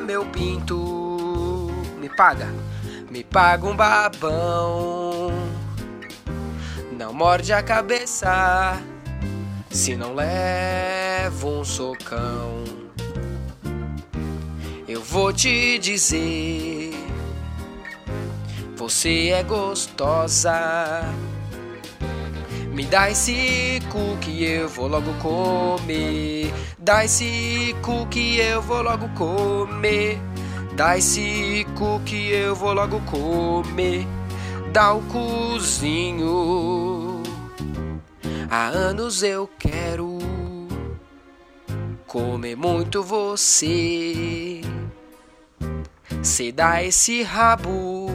meu pinto. Me paga, me paga um babão. Não morde a cabeça se não levo um socão. Eu vou te dizer, você é gostosa. Me dá esse que eu vou logo comer. Dá esse que eu vou logo comer. Dá esse que eu vou logo comer. Dá o cozinho. Há anos eu quero comer muito você. Cê dá esse rabo,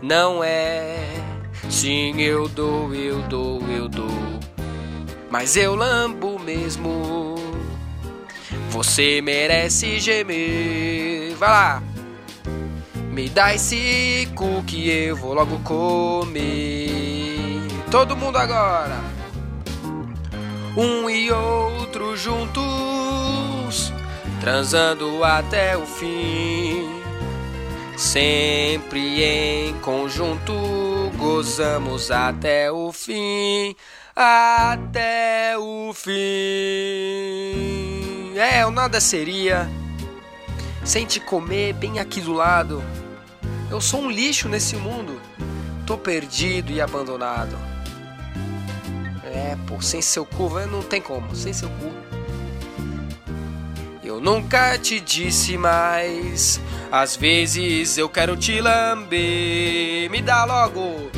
não é? Sim, eu dou, eu dou. Mas eu lambo mesmo. Você merece gemer. Vai lá. Me dá esse cu que eu vou logo comer. Todo mundo agora. Um e outro juntos, transando até o fim. Sempre em conjunto, gozamos até o fim. Até o fim. É, o nada seria sem te comer bem aqui do lado. Eu sou um lixo nesse mundo. Tô perdido e abandonado. É, pô, sem seu cu, não tem como, sem seu cu. Eu nunca te disse mais. Às vezes eu quero te lamber. Me dá logo,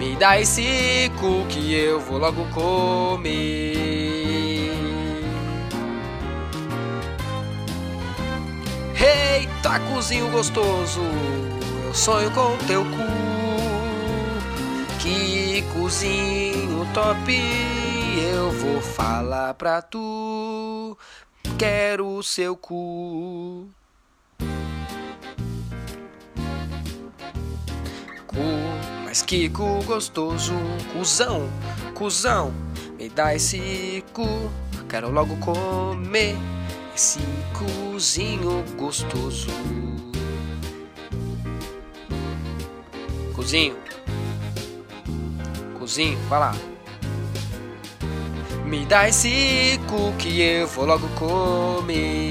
me dá esse cu que eu vou logo comer. Eita, cozinho gostoso, eu sonho com teu cu. Que cozinho top, eu vou falar pra tu quero o seu cu. Cu, mas cu gostoso, cuzão, cuzão, me dá esse cu, quero logo comer esse cozinho gostoso. Cozinho, cozinho, vai lá. Me dá esse cu que eu vou logo comer.